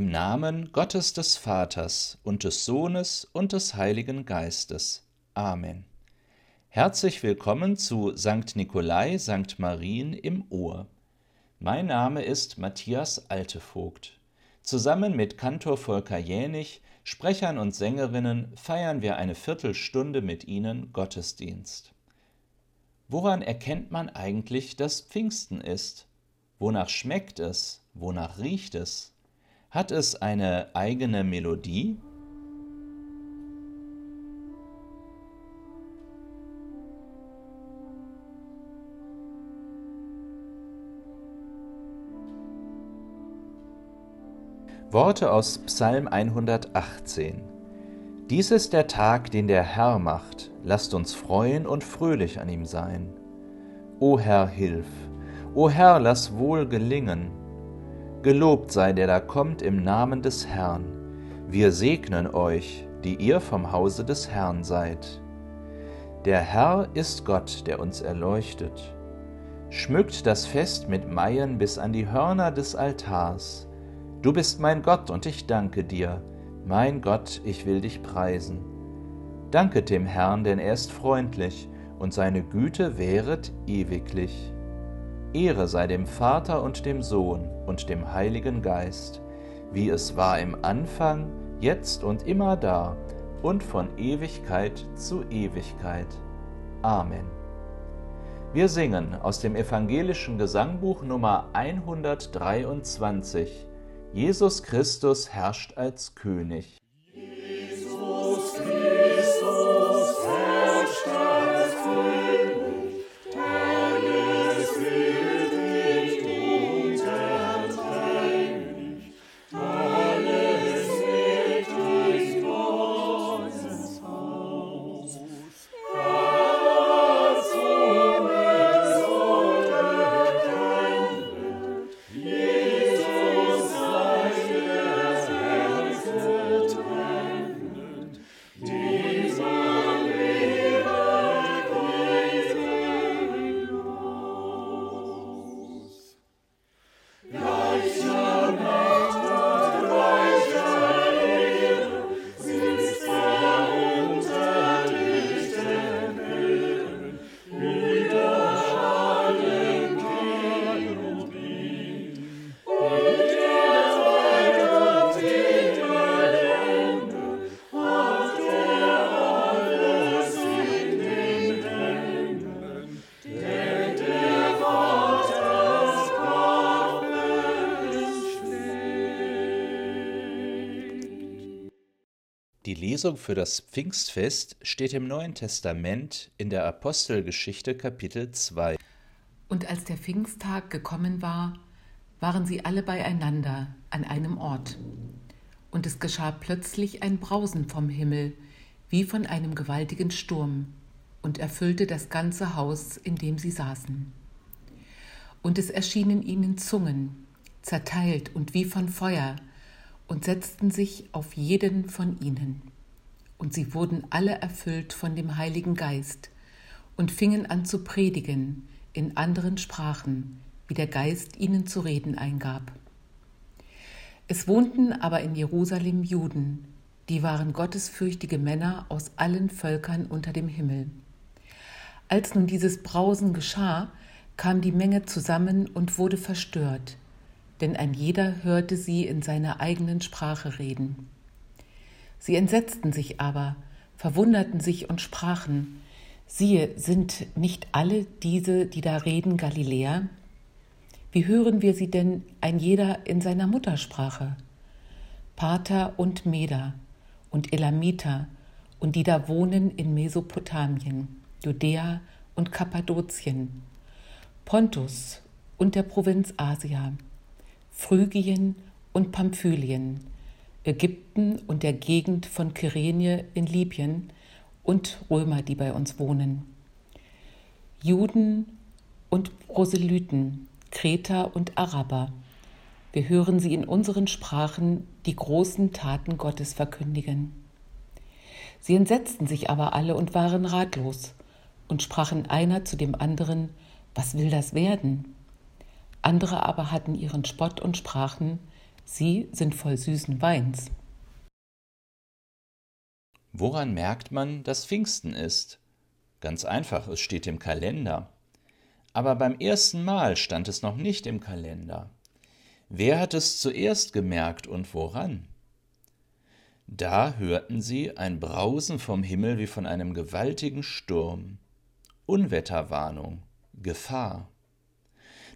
Im Namen Gottes des Vaters und des Sohnes und des Heiligen Geistes. Amen. Herzlich willkommen zu St. Nikolai, St. Marien im Ohr. Mein Name ist Matthias Altevogt. Zusammen mit Kantor Volker Jänig, Sprechern und Sängerinnen feiern wir eine Viertelstunde mit Ihnen Gottesdienst. Woran erkennt man eigentlich, dass Pfingsten ist? Wonach schmeckt es? Wonach riecht es? Hat es eine eigene Melodie? Worte aus Psalm 118. Dies ist der Tag, den der Herr macht. Lasst uns freuen und fröhlich an ihm sein. O Herr, hilf. O Herr, lass wohl gelingen. Gelobt sei der da kommt im Namen des Herrn. Wir segnen euch, die ihr vom Hause des Herrn seid. Der Herr ist Gott, der uns erleuchtet. Schmückt das Fest mit Maien bis an die Hörner des Altars Du bist mein Gott und ich danke dir. Mein Gott, ich will dich preisen. Danke dem Herrn, denn er ist freundlich und seine Güte währet ewiglich. Ehre sei dem Vater und dem Sohn und dem Heiligen Geist, wie es war im Anfang, jetzt und immer da und von Ewigkeit zu Ewigkeit. Amen. Wir singen aus dem evangelischen Gesangbuch Nummer 123 Jesus Christus herrscht als König. Lesung für das Pfingstfest steht im Neuen Testament in der Apostelgeschichte Kapitel 2. Und als der Pfingsttag gekommen war, waren sie alle beieinander an einem Ort. Und es geschah plötzlich ein Brausen vom Himmel, wie von einem gewaltigen Sturm, und erfüllte das ganze Haus, in dem sie saßen. Und es erschienen ihnen Zungen, zerteilt und wie von Feuer, und setzten sich auf jeden von ihnen. Und sie wurden alle erfüllt von dem Heiligen Geist und fingen an zu predigen in anderen Sprachen, wie der Geist ihnen zu reden eingab. Es wohnten aber in Jerusalem Juden, die waren gottesfürchtige Männer aus allen Völkern unter dem Himmel. Als nun dieses Brausen geschah, kam die Menge zusammen und wurde verstört, denn ein jeder hörte sie in seiner eigenen Sprache reden. Sie entsetzten sich aber, verwunderten sich und sprachen, siehe, sind nicht alle diese, die da reden, Galiläer? Wie hören wir sie denn ein jeder in seiner Muttersprache? Pater und Meder und Elamiter und die da wohnen in Mesopotamien, Judäa und Kappadokien, Pontus und der Provinz Asia, Phrygien und Pamphylien, Ägypten und der Gegend von Kyrene in Libyen und Römer, die bei uns wohnen. Juden und Proselyten, Kreter und Araber. Wir hören sie in unseren Sprachen die großen Taten Gottes verkündigen. Sie entsetzten sich aber alle und waren ratlos und sprachen einer zu dem anderen, was will das werden? Andere aber hatten ihren Spott und sprachen, Sie sind voll süßen Weins. Woran merkt man, dass Pfingsten ist? Ganz einfach, es steht im Kalender. Aber beim ersten Mal stand es noch nicht im Kalender. Wer hat es zuerst gemerkt und woran? Da hörten sie ein Brausen vom Himmel wie von einem gewaltigen Sturm. Unwetterwarnung, Gefahr.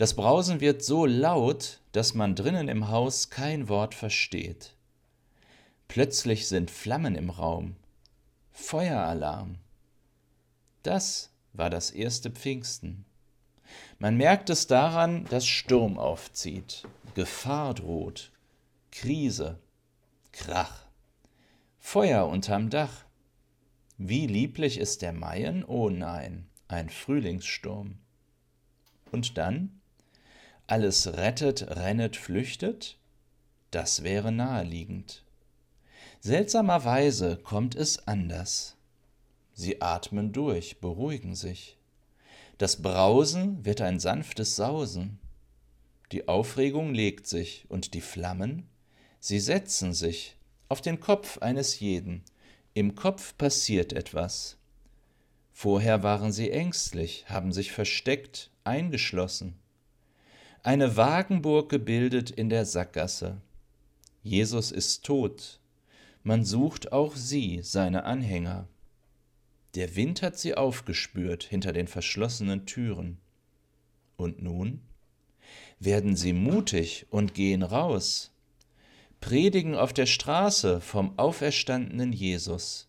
Das Brausen wird so laut, dass man drinnen im Haus kein Wort versteht. Plötzlich sind Flammen im Raum. Feueralarm. Das war das erste Pfingsten. Man merkt es daran, dass Sturm aufzieht, Gefahr droht, Krise, Krach, Feuer unterm Dach. Wie lieblich ist der Maien? Oh nein, ein Frühlingssturm. Und dann? Alles rettet, rennet, flüchtet? Das wäre naheliegend. Seltsamerweise kommt es anders. Sie atmen durch, beruhigen sich. Das Brausen wird ein sanftes Sausen. Die Aufregung legt sich und die Flammen, sie setzen sich auf den Kopf eines jeden. Im Kopf passiert etwas. Vorher waren sie ängstlich, haben sich versteckt, eingeschlossen eine Wagenburg gebildet in der Sackgasse. Jesus ist tot. Man sucht auch sie, seine Anhänger. Der Wind hat sie aufgespürt hinter den verschlossenen Türen. Und nun? Werden sie mutig und gehen raus, predigen auf der Straße vom auferstandenen Jesus.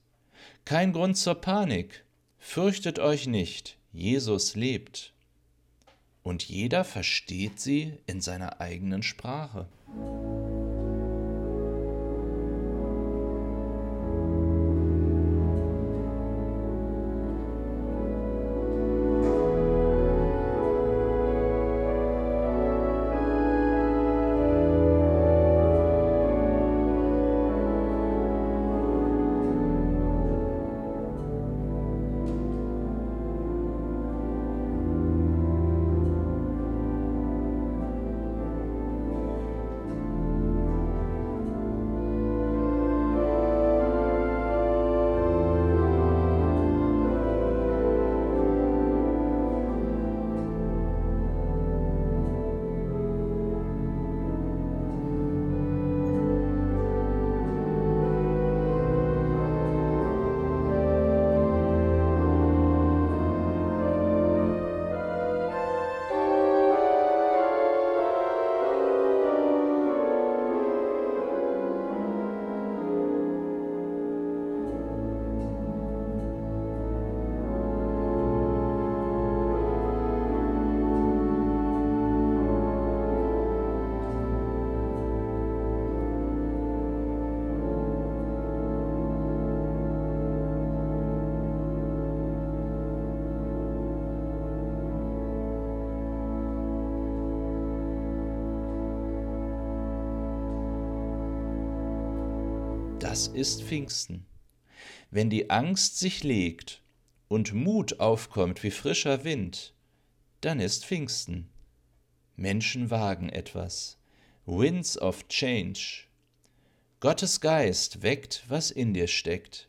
Kein Grund zur Panik, fürchtet euch nicht, Jesus lebt und jeder versteht sie in seiner eigenen Sprache. Das ist Pfingsten. Wenn die Angst sich legt und Mut aufkommt wie frischer Wind, dann ist Pfingsten. Menschen wagen etwas. Winds of Change. Gottes Geist weckt, was in dir steckt.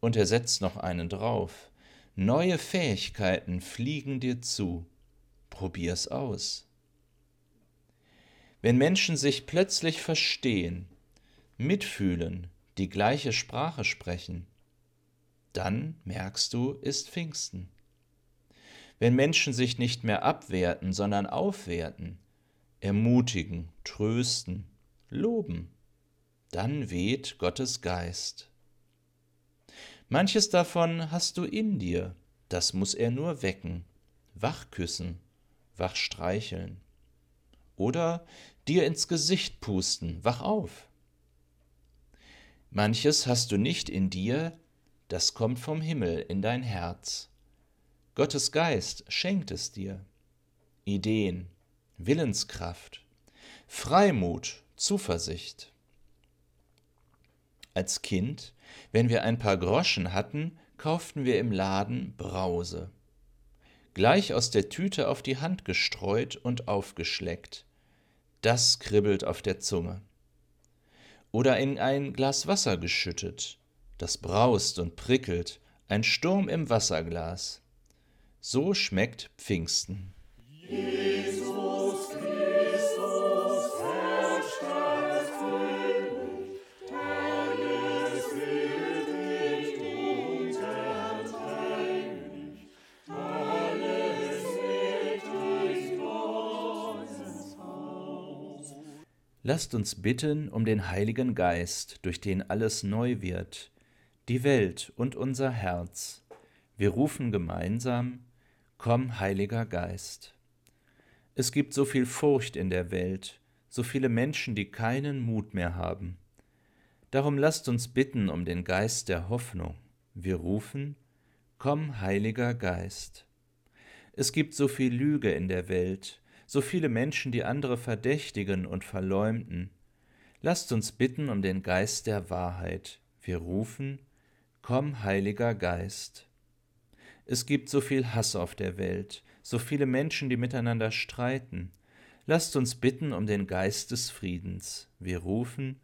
Und er setzt noch einen drauf. Neue Fähigkeiten fliegen dir zu. Probier's aus. Wenn Menschen sich plötzlich verstehen, mitfühlen, die gleiche Sprache sprechen, dann merkst du, ist Pfingsten. Wenn Menschen sich nicht mehr abwerten, sondern aufwerten, ermutigen, trösten, loben, dann weht Gottes Geist. Manches davon hast du in dir, das muss er nur wecken, wachküssen, wach streicheln oder dir ins Gesicht pusten, wach auf. Manches hast du nicht in dir, das kommt vom Himmel in dein Herz. Gottes Geist schenkt es dir. Ideen, Willenskraft, Freimut, Zuversicht. Als Kind, wenn wir ein paar Groschen hatten, kauften wir im Laden Brause. Gleich aus der Tüte auf die Hand gestreut und aufgeschleckt. Das kribbelt auf der Zunge. Oder in ein Glas Wasser geschüttet, das braust und prickelt, ein Sturm im Wasserglas. So schmeckt Pfingsten. Jesus Lasst uns bitten um den Heiligen Geist, durch den alles neu wird, die Welt und unser Herz. Wir rufen gemeinsam, Komm, Heiliger Geist. Es gibt so viel Furcht in der Welt, so viele Menschen, die keinen Mut mehr haben. Darum lasst uns bitten um den Geist der Hoffnung. Wir rufen, Komm, Heiliger Geist. Es gibt so viel Lüge in der Welt, so viele Menschen, die andere verdächtigen und verleumden. Lasst uns bitten um den Geist der Wahrheit. Wir rufen, Komm, Heiliger Geist. Es gibt so viel Hass auf der Welt, so viele Menschen, die miteinander streiten. Lasst uns bitten um den Geist des Friedens. Wir rufen,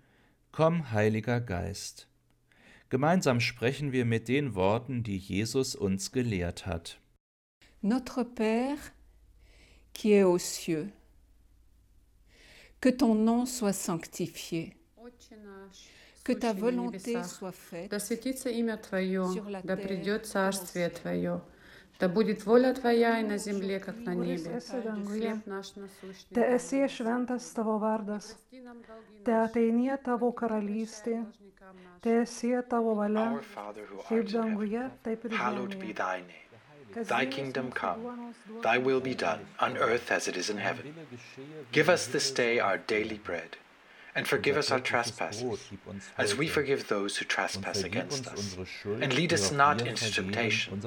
Komm, Heiliger Geist. Gemeinsam sprechen wir mit den Worten, die Jesus uns gelehrt hat. Notre Père, qui es aux cieux, que ton nom soit sanctifié. que ta volonté soit faite да светится имя Твое, да придет Царствие Твое, да будет воля Твоя и на земле, как на nebe. Хлеб nаш насущный. Te esie šventas tavo vardas, te ateinie tavo karalystė, te esie tavo valia, kaip danguje, taip ir žemėje. Thy Kingdom come, thy will be done, on earth as it is in heaven. Give us this day our daily bread and forgive us our trespasses, as we forgive those who trespass against us. And lead us not into temptation,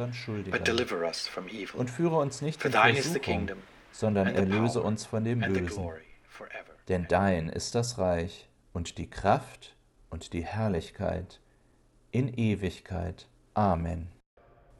but deliver us from evil. Und führe uns nicht in Versuchung, sondern erlöse uns von dem Bösen. Denn dein ist das Reich und die Kraft und die Herrlichkeit in Ewigkeit. Amen.